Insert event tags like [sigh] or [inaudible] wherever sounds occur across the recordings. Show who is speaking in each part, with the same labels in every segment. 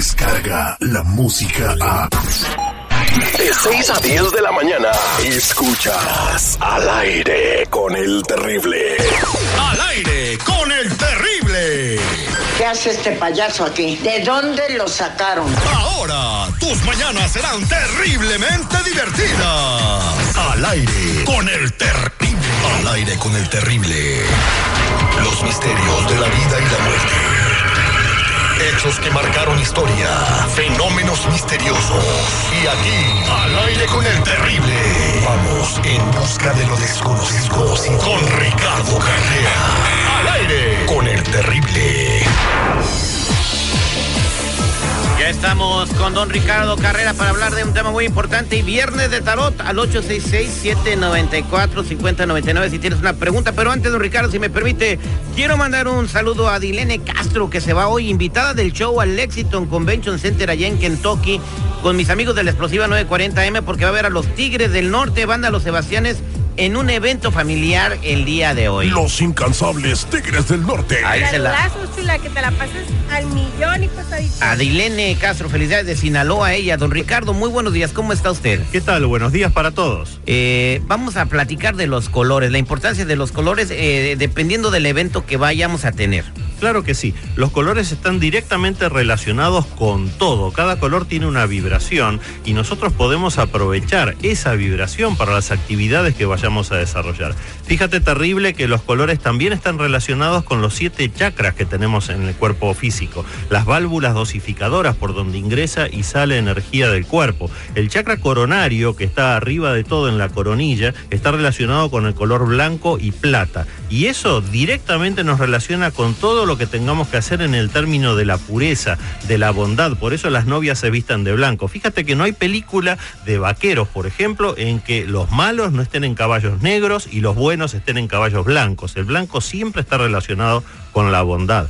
Speaker 1: Descarga la música a. De 6 a 10 de la mañana. Escuchas al aire con el terrible.
Speaker 2: Al aire con el terrible.
Speaker 3: ¿Qué hace este payaso aquí? ¿De dónde lo sacaron?
Speaker 2: Ahora, tus mañanas serán terriblemente divertidas. Al aire con el terrible. Al aire con el terrible. Los misterios de la vida y la muerte. Hechos que marcaron historia. Fenómenos misteriosos. Y aquí, al aire con el terrible. Vamos en busca de lo desconocido. Con Ricardo Carrera. Al aire con el terrible.
Speaker 4: Ya estamos con don Ricardo Carrera para hablar de un tema muy importante y viernes de tarot al 866-794-5099 si tienes una pregunta. Pero antes, don Ricardo, si me permite, quiero mandar un saludo a Dilene Castro que se va hoy invitada del show al Lexington Convention Center allá en Kentucky con mis amigos de la explosiva 940M porque va a ver a los Tigres del Norte, banda Los Sebastianes en un evento familiar el día de hoy.
Speaker 1: Los incansables Tigres del Norte.
Speaker 4: Ahí se la...
Speaker 5: Chula, que te la pases al millón y pasadito.
Speaker 4: Adilene Castro, felicidades de Sinaloa, ella. Don Ricardo, muy buenos días, ¿cómo está usted?
Speaker 6: ¿Qué tal? Buenos días para todos.
Speaker 4: Eh, vamos a platicar de los colores, la importancia de los colores eh, dependiendo del evento que vayamos a tener.
Speaker 6: Claro que sí, los colores están directamente relacionados con todo, cada color tiene una vibración y nosotros podemos aprovechar esa vibración para las actividades que vayamos a desarrollar. Fíjate terrible que los colores también están relacionados con los siete chakras que tenemos en el cuerpo físico, las válvulas dosificadoras por donde ingresa y sale energía del cuerpo. El chakra coronario, que está arriba de todo en la coronilla, está relacionado con el color blanco y plata. Y eso directamente nos relaciona con todo lo que tengamos que hacer en el término de la pureza, de la bondad. Por eso las novias se vistan de blanco. Fíjate que no hay película de vaqueros, por ejemplo, en que los malos no estén en caballos negros y los buenos estén en caballos blancos. El blanco siempre está relacionado con la bondad.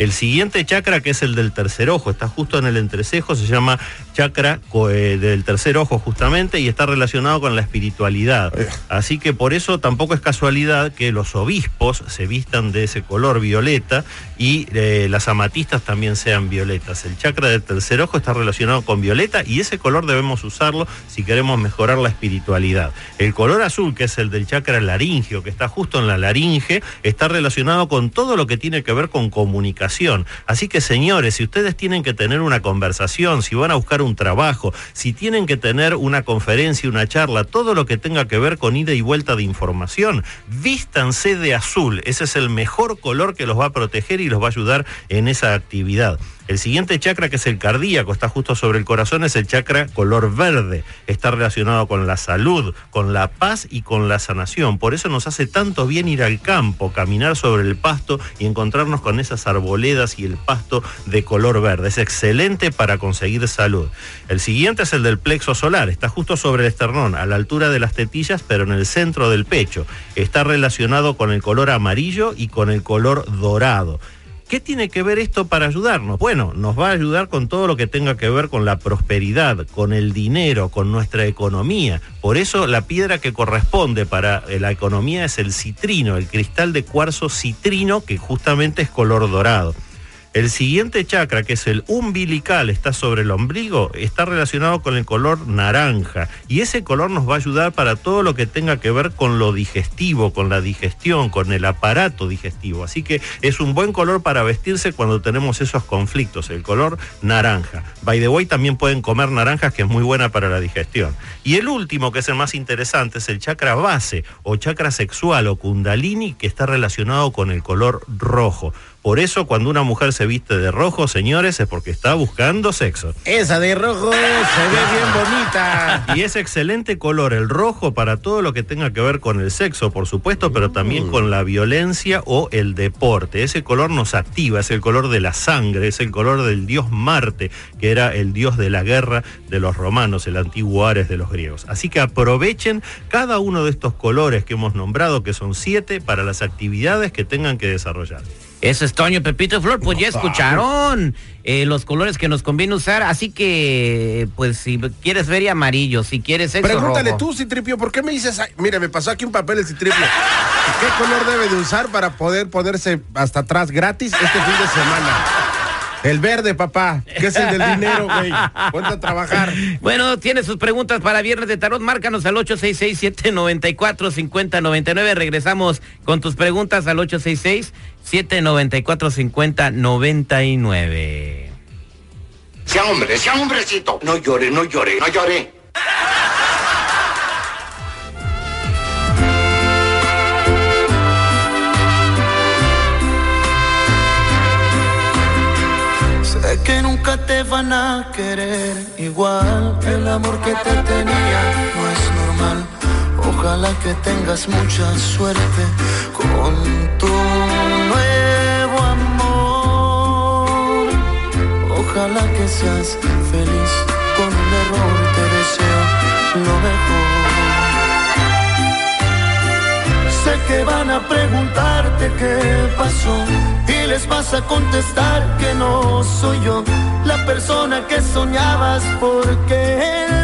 Speaker 6: El siguiente chakra, que es el del tercer ojo, está justo en el entrecejo, se llama chakra eh, del tercer ojo justamente y está relacionado con la espiritualidad. Así que por eso tampoco es casualidad que los obispos se vistan de ese color violeta y eh, las amatistas también sean violetas. El chakra del tercer ojo está relacionado con violeta y ese color debemos usarlo si queremos mejorar la espiritualidad. El color azul, que es el del chakra laringio, que está justo en la laringe, está relacionado con todo lo que tiene que ver con comunicación. Así que señores, si ustedes tienen que tener una conversación, si van a buscar un trabajo, si tienen que tener una conferencia, una charla, todo lo que tenga que ver con ida y vuelta de información, vístanse de azul. Ese es el mejor color que los va a proteger y los va a ayudar en esa actividad. El siguiente chakra, que es el cardíaco, está justo sobre el corazón, es el chakra color verde. Está relacionado con la salud, con la paz y con la sanación. Por eso nos hace tanto bien ir al campo, caminar sobre el pasto y encontrarnos con esas arboledas y el pasto de color verde. Es excelente para conseguir salud. El siguiente es el del plexo solar. Está justo sobre el esternón, a la altura de las tetillas, pero en el centro del pecho. Está relacionado con el color amarillo y con el color dorado. ¿Qué tiene que ver esto para ayudarnos? Bueno, nos va a ayudar con todo lo que tenga que ver con la prosperidad, con el dinero, con nuestra economía. Por eso la piedra que corresponde para la economía es el citrino, el cristal de cuarzo citrino que justamente es color dorado. El siguiente chakra, que es el umbilical, está sobre el ombligo, está relacionado con el color naranja. Y ese color nos va a ayudar para todo lo que tenga que ver con lo digestivo, con la digestión, con el aparato digestivo. Así que es un buen color para vestirse cuando tenemos esos conflictos, el color naranja. By the way, también pueden comer naranjas, que es muy buena para la digestión. Y el último, que es el más interesante, es el chakra base o chakra sexual o kundalini, que está relacionado con el color rojo. Por eso cuando una mujer se viste de rojo, señores, es porque está buscando sexo.
Speaker 4: Esa de rojo se ve bien bonita.
Speaker 6: Y es excelente color el rojo para todo lo que tenga que ver con el sexo, por supuesto, pero también con la violencia o el deporte. Ese color nos activa, es el color de la sangre, es el color del dios Marte, que era el dios de la guerra de los romanos, el antiguo Ares de los griegos. Así que aprovechen cada uno de estos colores que hemos nombrado, que son siete, para las actividades que tengan que desarrollar.
Speaker 4: Eso es Toño Pepito Flor, pues ya escucharon eh, los colores que nos conviene usar, así que pues si quieres ver y amarillo, si quieres sexo
Speaker 7: Pregúntale
Speaker 4: rojo.
Speaker 7: tú, Citripio, ¿por qué me dices, ay, mira, me pasó aquí un papel el Citripio? ¿Qué color debe de usar para poder ponerse hasta atrás gratis este fin de semana? El verde, papá, que es el del dinero, güey. Ponte a trabajar.
Speaker 4: Bueno, tiene sus preguntas para Viernes de Tarot. Márcanos al 866-794-5099. Regresamos con tus preguntas al 866-794-5099.
Speaker 8: Sea hombre, sea hombrecito. No llore, no llore, no llore.
Speaker 9: Que nunca te van a querer igual. El amor que te tenía no es normal. Ojalá que tengas mucha suerte con tu nuevo amor. Ojalá que seas feliz con un error. Te deseo lo mejor. Que van a preguntarte qué pasó. Y les vas a contestar que no soy yo la persona que soñabas porque él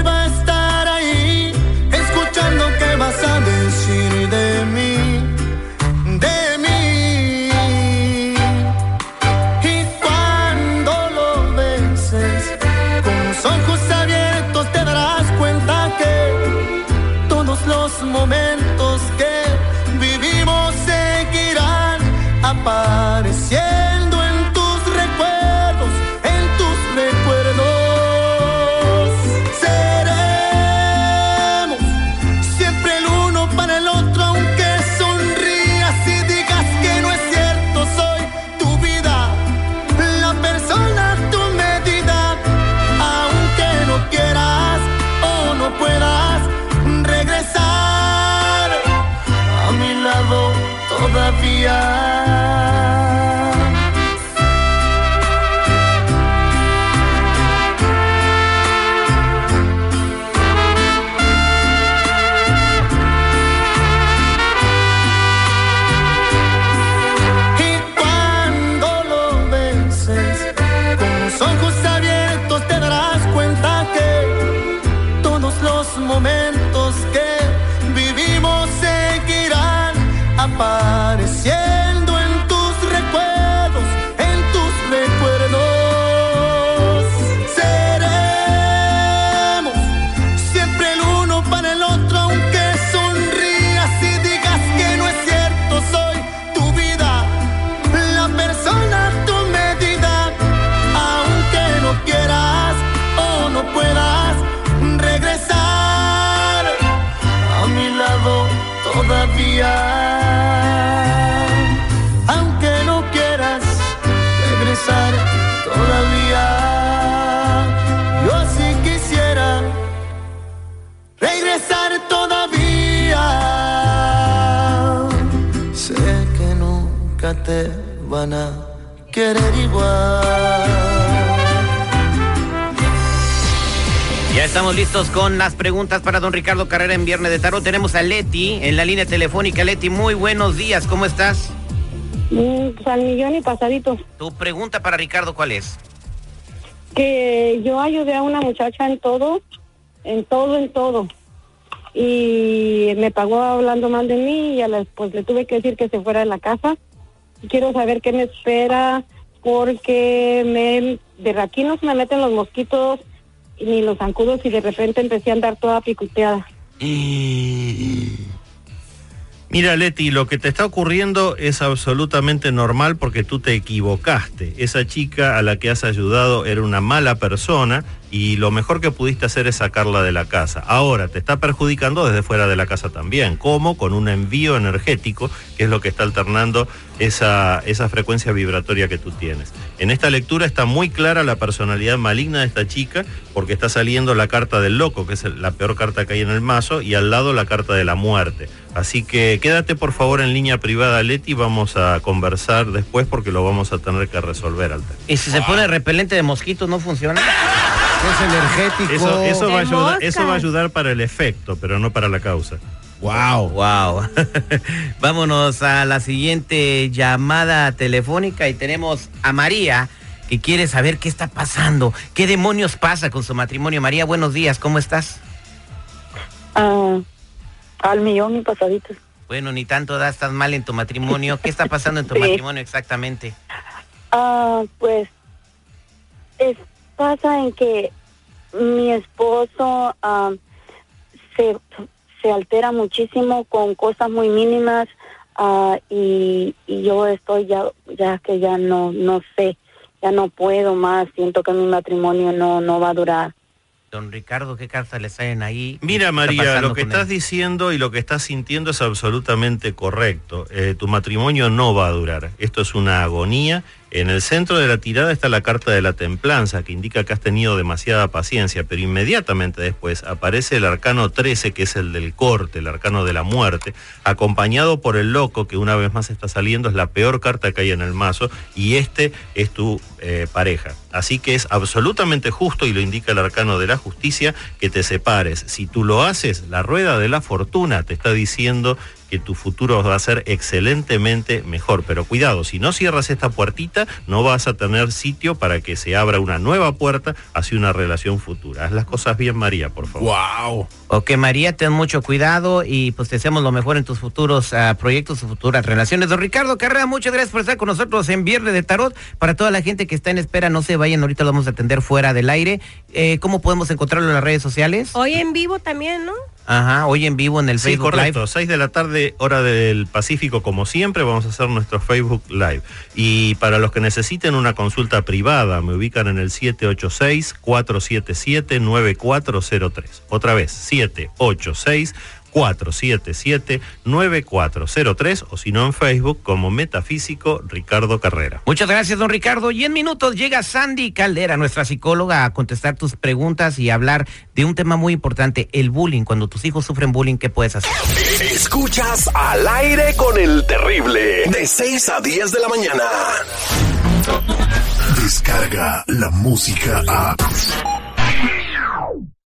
Speaker 9: paz. Nunca te van a querer igual.
Speaker 4: Ya estamos listos con las preguntas para don Ricardo Carrera en Viernes de Tarot. Tenemos a Leti en la línea telefónica. Leti, muy buenos días. ¿Cómo estás?
Speaker 10: Mm, al millón y pasadito.
Speaker 4: Tu pregunta para Ricardo, ¿cuál es?
Speaker 10: Que yo ayudé a una muchacha en todo, en todo, en todo. Y me pagó hablando mal de mí y a la, pues le tuve que decir que se fuera de la casa. Quiero saber qué me espera porque me, de aquí no se me meten los mosquitos ni los zancudos y de repente empecé a andar toda picuteada.
Speaker 6: Mira, Leti, lo que te está ocurriendo es absolutamente normal porque tú te equivocaste. Esa chica a la que has ayudado era una mala persona y lo mejor que pudiste hacer es sacarla de la casa. Ahora te está perjudicando desde fuera de la casa también. ¿Cómo? Con un envío energético, que es lo que está alternando esa, esa frecuencia vibratoria que tú tienes. En esta lectura está muy clara la personalidad maligna de esta chica porque está saliendo la carta del loco, que es la peor carta que hay en el mazo, y al lado la carta de la muerte. Así que quédate por favor en línea privada, Leti, vamos a conversar después porque lo vamos a tener que resolver, Alta.
Speaker 4: ¿Y si se pone repelente de mosquitos no funciona? [laughs]
Speaker 7: Es energético.
Speaker 6: Eso, eso, va a ayudar, eso va a
Speaker 5: moscas.
Speaker 6: ayudar para el efecto, pero no para la causa.
Speaker 7: Wow.
Speaker 4: Wow. [laughs] Vámonos a la siguiente llamada telefónica y tenemos a María que quiere saber qué está pasando, qué demonios pasa con su matrimonio. María, buenos días, ¿cómo estás?
Speaker 10: Ah, al millón y pasadito.
Speaker 4: Bueno, ni tanto da, estás mal en tu matrimonio. ¿Qué está pasando en tu [laughs]
Speaker 10: Sí.
Speaker 4: matrimonio exactamente?
Speaker 10: Ah, pues es, pasa en que mi esposo ah, se, se altera muchísimo con cosas muy mínimas ah, y, y yo estoy ya, ya que ya no, no sé, ya no puedo más, siento que mi matrimonio no, no va a durar.
Speaker 4: Don Ricardo, ¿qué cartas le salen ahí? ¿Qué
Speaker 6: Mira María, lo que estás
Speaker 4: él?
Speaker 6: diciendo y lo que estás sintiendo es absolutamente correcto. Eh, tu matrimonio no va a durar. Esto es una agonía. En el centro de la tirada está la carta de la templanza, que indica que has tenido demasiada paciencia, pero inmediatamente después aparece el arcano 13, que es el del corte, el arcano de la muerte, acompañado por el loco, que una vez más está saliendo, es la peor carta que hay en el mazo, y este es tu eh, pareja. Así que es absolutamente justo, y lo indica el arcano de la justicia, que te separes. Si tú lo haces, la rueda de la fortuna te está diciendo que tu futuro va a ser excelentemente mejor. Pero cuidado, si no cierras esta puertita, no vas a tener sitio para que se abra una nueva puerta hacia una relación futura. Haz las cosas bien, María, por favor.
Speaker 7: Wow.
Speaker 4: Ok, María, ten mucho cuidado y pues te deseamos lo mejor en tus futuros ah, proyectos, tus futuras relaciones. Don Ricardo Carrera, muchas gracias por estar con nosotros en Viernes de Tarot. Para toda la gente que está en espera, no se vayan, ahorita lo vamos a atender fuera del aire. Eh, ¿Cómo podemos encontrarlo en las redes sociales?
Speaker 5: Hoy en vivo también, ¿no?
Speaker 4: Ajá, hoy en vivo en el
Speaker 6: Sí,
Speaker 4: Facebook
Speaker 6: correcto.
Speaker 4: Live.
Speaker 6: 6 de la tarde, hora del Pacífico, como siempre, vamos a hacer nuestro Facebook Live. Y para los que necesiten una consulta privada, me ubican en el 786-477-9403. Otra vez, 786 477-9403 o si no en Facebook como Metafísico Ricardo Carrera.
Speaker 4: Muchas gracias, don Ricardo. Y en minutos llega Sandy Caldera, nuestra psicóloga, a contestar tus preguntas y hablar de un tema muy importante, el bullying. Cuando tus hijos sufren bullying, ¿qué puedes hacer?
Speaker 1: Escuchas al aire con el terrible. De 6 a 10 de la mañana. Descarga la música a.